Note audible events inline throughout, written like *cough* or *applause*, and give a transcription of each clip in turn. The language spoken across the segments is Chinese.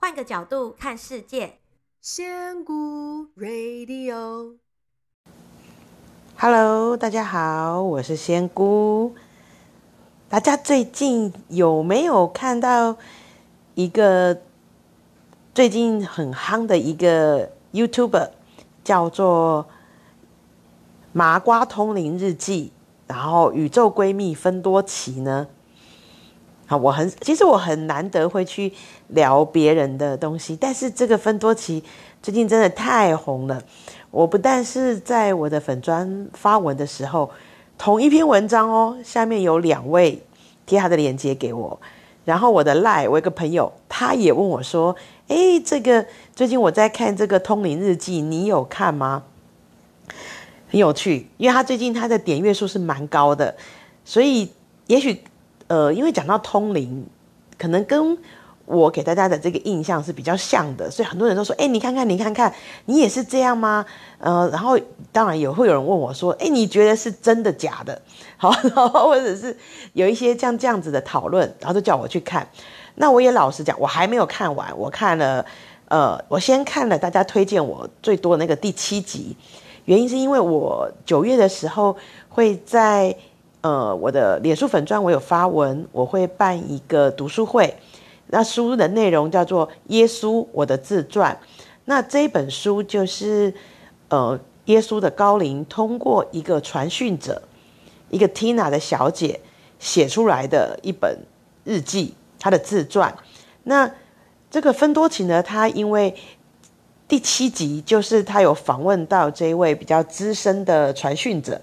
换个角度看世界，仙姑 Radio，Hello，大家好，我是仙姑。大家最近有没有看到一个最近很夯的一个 YouTuber，叫做麻瓜通灵日记，然后宇宙闺蜜分多奇呢？好，我很其实我很难得会去聊别人的东西，但是这个芬多奇最近真的太红了。我不但是在我的粉专发文的时候，同一篇文章哦，下面有两位贴他的链接给我，然后我的赖，我一个朋友他也问我说：“诶，这个最近我在看这个通灵日记，你有看吗？”很有趣，因为他最近他的点阅数是蛮高的，所以也许。呃，因为讲到通灵，可能跟我给大家的这个印象是比较像的，所以很多人都说：“哎，你看看，你看看，你也是这样吗？”呃，然后当然也会有人问我说：“哎，你觉得是真的假的？” *laughs* 好，然后或者是有一些像这样子的讨论，然后就叫我去看。那我也老实讲，我还没有看完，我看了，呃，我先看了大家推荐我最多的那个第七集，原因是因为我九月的时候会在。呃，我的脸书粉专我有发文，我会办一个读书会，那书的内容叫做《耶稣我的自传》，那这本书就是呃耶稣的高龄通过一个传讯者，一个 Tina 的小姐写出来的一本日记，她的自传。那这个芬多奇呢，他因为第七集就是他有访问到这一位比较资深的传讯者，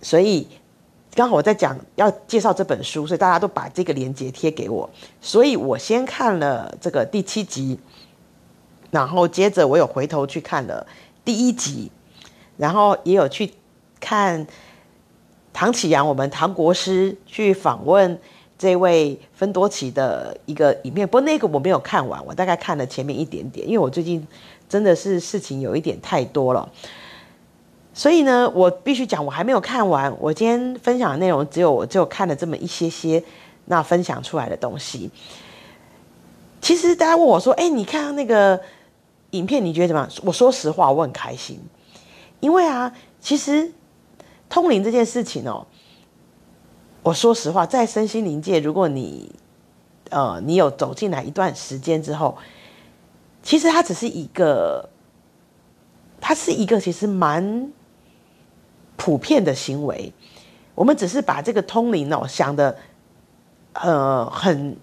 所以。刚好我在讲要介绍这本书，所以大家都把这个链接贴给我，所以我先看了这个第七集，然后接着我有回头去看了第一集，然后也有去看唐启阳，我们唐国师去访问这位芬多奇的一个影片，不过那个我没有看完，我大概看了前面一点点，因为我最近真的是事情有一点太多了。所以呢，我必须讲，我还没有看完。我今天分享的内容只有我只有看了这么一些些，那分享出来的东西。其实大家问我说：“哎，你看那个影片，你觉得怎么样？”我说实话，我很开心，因为啊，其实通灵这件事情哦，我说实话，在身心灵界，如果你呃你有走进来一段时间之后，其实它只是一个，它是一个其实蛮。普遍的行为，我们只是把这个通灵哦想的，呃，很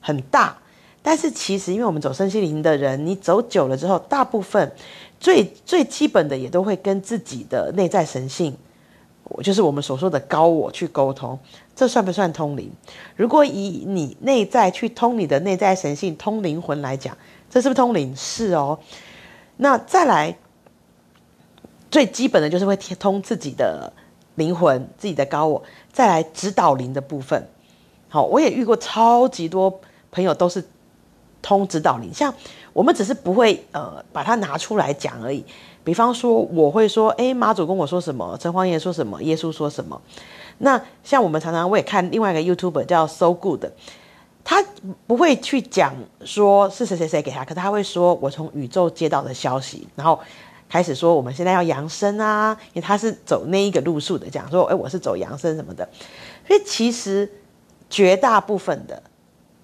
很大，但是其实因为我们走身心灵的人，你走久了之后，大部分最最基本的也都会跟自己的内在神性，我就是我们所说的高我去沟通，这算不算通灵？如果以你内在去通你的内在神性、通灵魂来讲，这是不是通灵？是哦。那再来。最基本的就是会通自己的灵魂、自己的高我，再来指导灵的部分。好，我也遇过超级多朋友都是通指导灵，像我们只是不会呃把它拿出来讲而已。比方说，我会说，诶，妈祖跟我说什么，城隍爷说什么，耶稣说什么。那像我们常常我也看另外一个 YouTuber 叫 So Good，他不会去讲说是谁谁谁给他，可他会说我从宇宙接到的消息，然后。开始说我们现在要扬升啊，因为他是走那一个路数的，讲说，哎，我是走扬升什么的。所以其实绝大部分的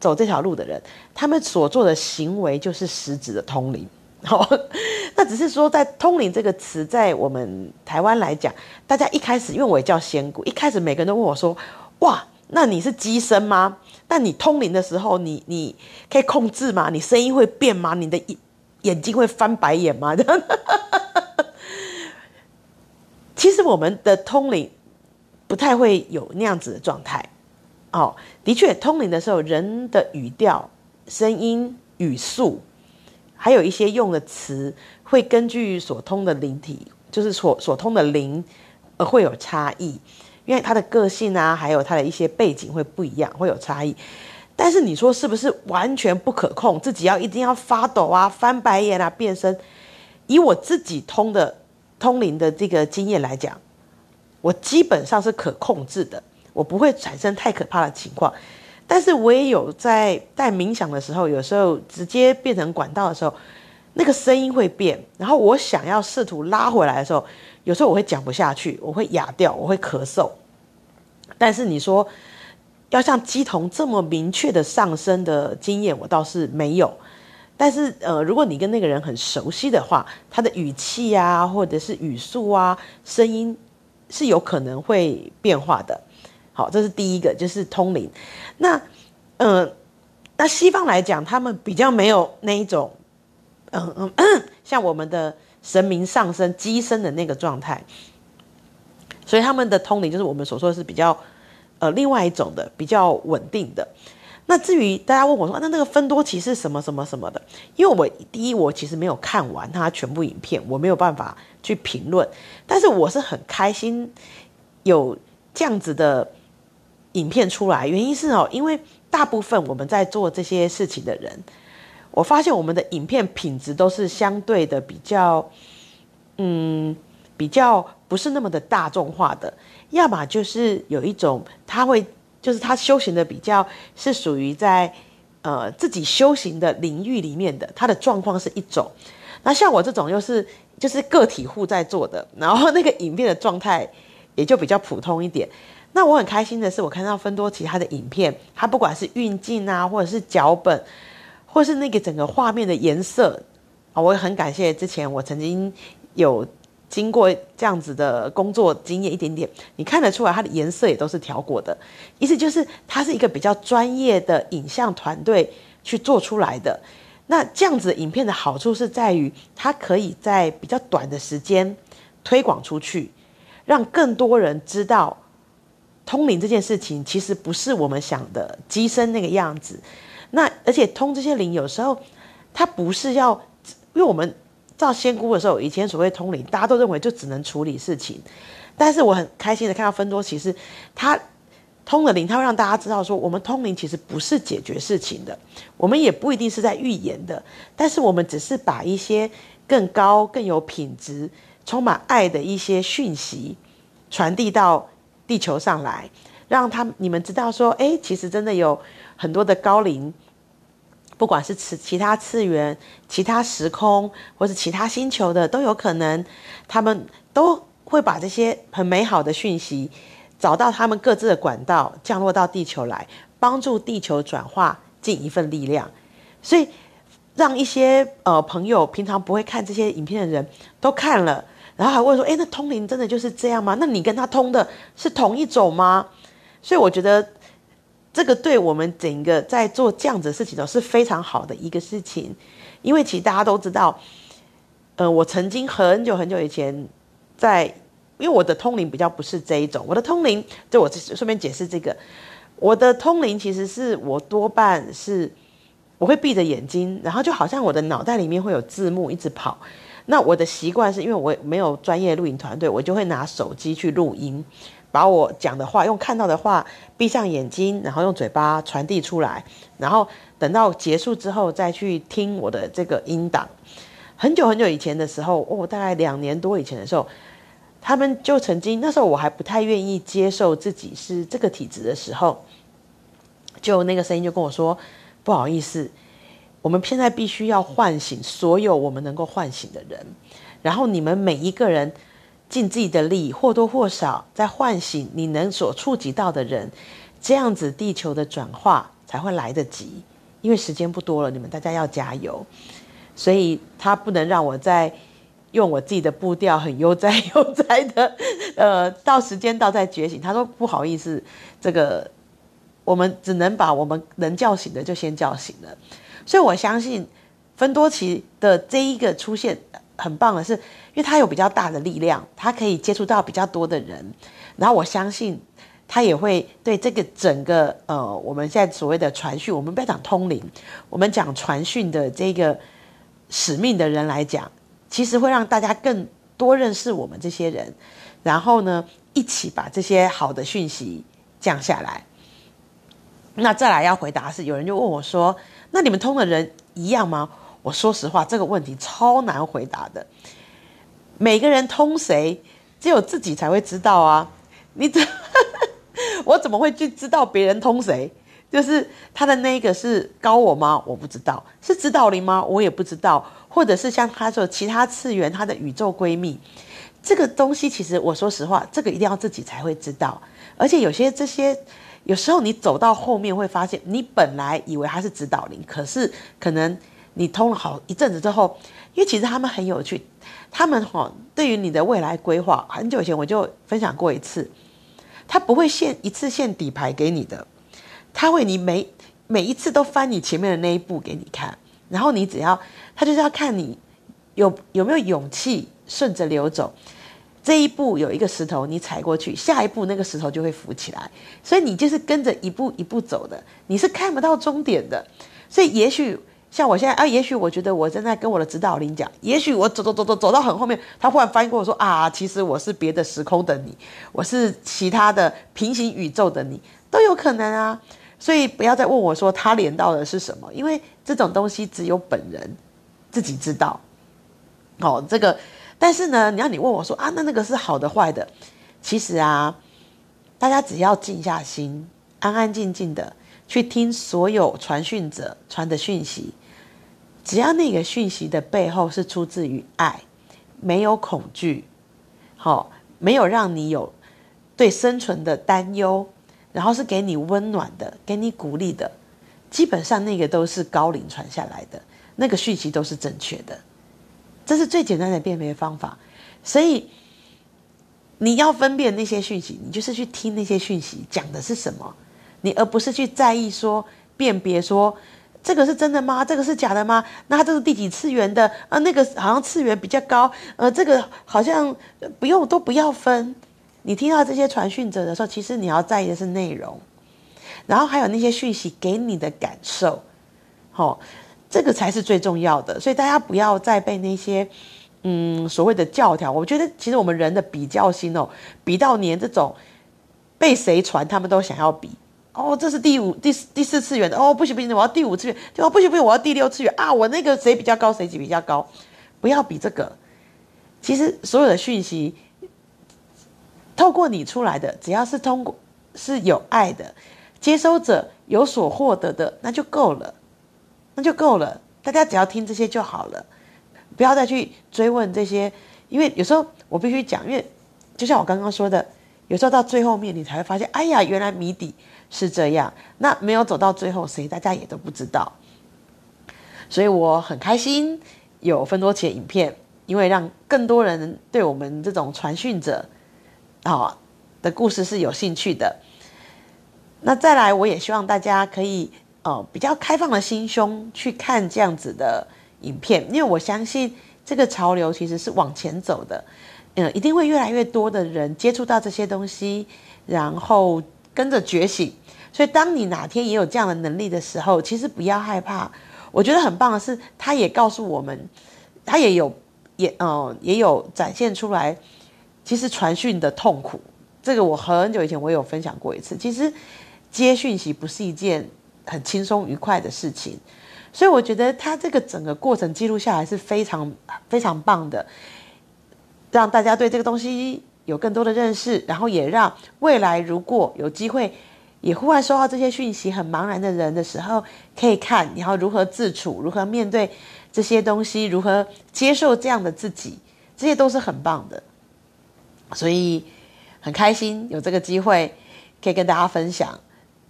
走这条路的人，他们所做的行为就是实质的通灵。好，*laughs* 那只是说在通灵这个词，在我们台湾来讲，大家一开始因为我也叫仙姑，一开始每个人都问我说，哇，那你是乩身吗？那你通灵的时候，你你可以控制吗？你声音会变吗？你的眼睛会翻白眼吗？*laughs* 其实我们的通灵不太会有那样子的状态，哦，的确，通灵的时候，人的语调、声音、语速，还有一些用的词，会根据所通的灵体，就是所所通的灵，而会有差异，因为他的个性啊，还有他的一些背景会不一样，会有差异。但是你说是不是完全不可控？自己要一定要发抖啊、翻白眼啊、变身？以我自己通的。通灵的这个经验来讲，我基本上是可控制的，我不会产生太可怕的情况。但是我也有在在冥想的时候，有时候直接变成管道的时候，那个声音会变。然后我想要试图拉回来的时候，有时候我会讲不下去，我会哑掉，我会咳嗽。但是你说要像鸡童这么明确的上升的经验，我倒是没有。但是呃，如果你跟那个人很熟悉的话，他的语气啊，或者是语速啊，声音是有可能会变化的。好，这是第一个，就是通灵。那，呃，那西方来讲，他们比较没有那一种，嗯，*coughs* 像我们的神明上升、乩身的那个状态，所以他们的通灵就是我们所说的是比较，呃，另外一种的，比较稳定的。那至于大家问我说，那那个分多奇是什么什么什么的？因为我第一，我其实没有看完他全部影片，我没有办法去评论。但是我是很开心有这样子的。影片出来，原因是哦，因为大部分我们在做这些事情的人，我发现我们的影片品质都是相对的比较，嗯，比较不是那么的大众化的，要么就是有一种他会，就是他修行的比较是属于在呃自己修行的领域里面的，他的状况是一种，那像我这种又是就是个体户在做的，然后那个影片的状态也就比较普通一点。那我很开心的是，我看到芬多奇他的影片，他不管是运镜啊，或者是脚本，或是那个整个画面的颜色啊，我也很感谢之前我曾经有经过这样子的工作经验一点点，你看得出来它的颜色也都是调过的，意思就是它是一个比较专业的影像团队去做出来的。那这样子影片的好处是在于，它可以在比较短的时间推广出去，让更多人知道。通灵这件事情其实不是我们想的机身那个样子，那而且通这些灵有时候它不是要，因为我们照仙姑的时候，以前所谓通灵，大家都认为就只能处理事情，但是我很开心的看到芬多，其实他通了灵，他会让大家知道说，我们通灵其实不是解决事情的，我们也不一定是在预言的，但是我们只是把一些更高、更有品质、充满爱的一些讯息传递到。地球上来，让他你们知道说，哎，其实真的有很多的高灵，不管是其其他次元、其他时空，或是其他星球的，都有可能，他们都会把这些很美好的讯息，找到他们各自的管道，降落到地球来，帮助地球转化，尽一份力量。所以，让一些呃朋友平常不会看这些影片的人都看了。然后还问说：“诶，那通灵真的就是这样吗？那你跟他通的是同一种吗？”所以我觉得这个对我们整个在做这样子的事情都是非常好的一个事情，因为其实大家都知道，呃，我曾经很久很久以前在，因为我的通灵比较不是这一种，我的通灵，就我顺便解释这个，我的通灵其实是我多半是我会闭着眼睛，然后就好像我的脑袋里面会有字幕一直跑。那我的习惯是因为我没有专业录影团队，我就会拿手机去录音，把我讲的话用看到的话闭上眼睛，然后用嘴巴传递出来，然后等到结束之后再去听我的这个音档。很久很久以前的时候，哦，大概两年多以前的时候，他们就曾经那时候我还不太愿意接受自己是这个体质的时候，就那个声音就跟我说：“不好意思。”我们现在必须要唤醒所有我们能够唤醒的人，然后你们每一个人尽自己的力，或多或少在唤醒你能所触及到的人，这样子地球的转化才会来得及。因为时间不多了，你们大家要加油。所以他不能让我再用我自己的步调很悠哉悠哉的，*laughs* 呃，到时间到再觉醒。他说不好意思，这个我们只能把我们能叫醒的就先叫醒了。所以我相信，芬多奇的这一个出现很棒的是，因为他有比较大的力量，他可以接触到比较多的人，然后我相信他也会对这个整个呃我们现在所谓的传讯，我们不要讲通灵，我们讲传讯的这个使命的人来讲，其实会让大家更多认识我们这些人，然后呢，一起把这些好的讯息降下来。那再来要回答是，有人就问我说。那你们通的人一样吗？我说实话，这个问题超难回答的。每个人通谁，只有自己才会知道啊！你怎，*laughs* 我怎么会去知道别人通谁？就是他的那个是高我吗？我不知道，是指导灵吗？我也不知道，或者是像他说其他次元，他的宇宙闺蜜，这个东西其实我说实话，这个一定要自己才会知道。而且有些这些，有时候你走到后面会发现，你本来以为他是指导灵，可是可能你通了好一阵子之后，因为其实他们很有趣，他们哈对于你的未来规划，很久以前我就分享过一次，他不会现一次现底牌给你的，他会你每每一次都翻你前面的那一步给你看，然后你只要他就是要看你有有没有勇气顺着流走。这一步有一个石头，你踩过去，下一步那个石头就会浮起来。所以你就是跟着一步一步走的，你是看不到终点的。所以也许像我现在啊，也许我觉得我正在跟我的指导灵讲，也许我走走走走走到很后面，他忽然翻过我说啊，其实我是别的时空的你，我是其他的平行宇宙的你，都有可能啊。所以不要再问我说他连到的是什么，因为这种东西只有本人自己知道。哦，这个。但是呢，你要你问我说啊，那那个是好的坏的？其实啊，大家只要静下心，安安静静的去听所有传讯者传的讯息，只要那个讯息的背后是出自于爱，没有恐惧，好、没有让你有对生存的担忧，然后是给你温暖的，给你鼓励的，基本上那个都是高龄传下来的，那个讯息都是正确的。这是最简单的辨别方法，所以你要分辨那些讯息，你就是去听那些讯息讲的是什么，你而不是去在意说辨别说这个是真的吗？这个是假的吗？那它这是第几次元的？啊，那个好像次元比较高，呃，这个好像不用都不要分。你听到这些传讯者的时候，其实你要在意的是内容，然后还有那些讯息给你的感受，好、哦。这个才是最重要的，所以大家不要再被那些，嗯，所谓的教条。我觉得其实我们人的比较心哦，比到连这种被谁传，他们都想要比。哦，这是第五、第四、第四次元的哦，不行不行，我要第五次元，对吧？不行不行，我要第六次元啊！我那个谁比较高，谁级比较高，不要比这个。其实所有的讯息透过你出来的，只要是通过是有爱的，接收者有所获得的，那就够了。那就够了，大家只要听这些就好了，不要再去追问这些，因为有时候我必须讲，因为就像我刚刚说的，有时候到最后面你才会发现，哎呀，原来谜底是这样。那没有走到最后，谁大家也都不知道。所以我很开心有分多钱影片，因为让更多人对我们这种传讯者啊的故事是有兴趣的。那再来，我也希望大家可以。哦，比较开放的心胸去看这样子的影片，因为我相信这个潮流其实是往前走的，嗯，一定会越来越多的人接触到这些东西，然后跟着觉醒。所以，当你哪天也有这样的能力的时候，其实不要害怕。我觉得很棒的是，他也告诉我们，他也有也嗯也有展现出来，其实传讯的痛苦。这个我很久以前我有分享过一次，其实接讯息不是一件。很轻松愉快的事情，所以我觉得他这个整个过程记录下来是非常非常棒的，让大家对这个东西有更多的认识，然后也让未来如果有机会也忽然收到这些讯息很茫然的人的时候，可以看你要如何自处，如何面对这些东西，如何接受这样的自己，这些都是很棒的，所以很开心有这个机会可以跟大家分享。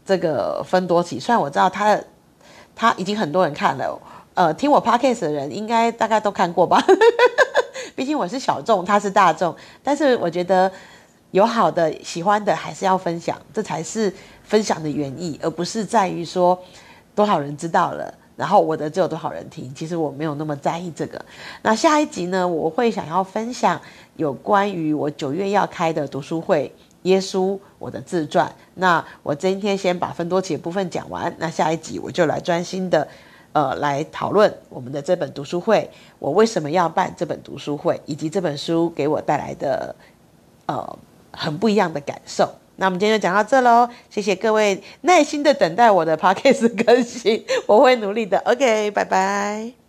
这个分多期，虽然我知道他，他已经很多人看了，呃，听我 podcast 的人应该大概都看过吧，*laughs* 毕竟我是小众，他是大众，但是我觉得有好的、喜欢的还是要分享，这才是分享的原意，而不是在于说多少人知道了，然后我的只有多少人听，其实我没有那么在意这个。那下一集呢，我会想要分享有关于我九月要开的读书会。耶稣，我的自传。那我今天先把分多奇的部分讲完，那下一集我就来专心的，呃，来讨论我们的这本读书会，我为什么要办这本读书会，以及这本书给我带来的，呃，很不一样的感受。那我们今天就讲到这喽，谢谢各位耐心的等待我的 podcast 更新，我会努力的。OK，拜拜。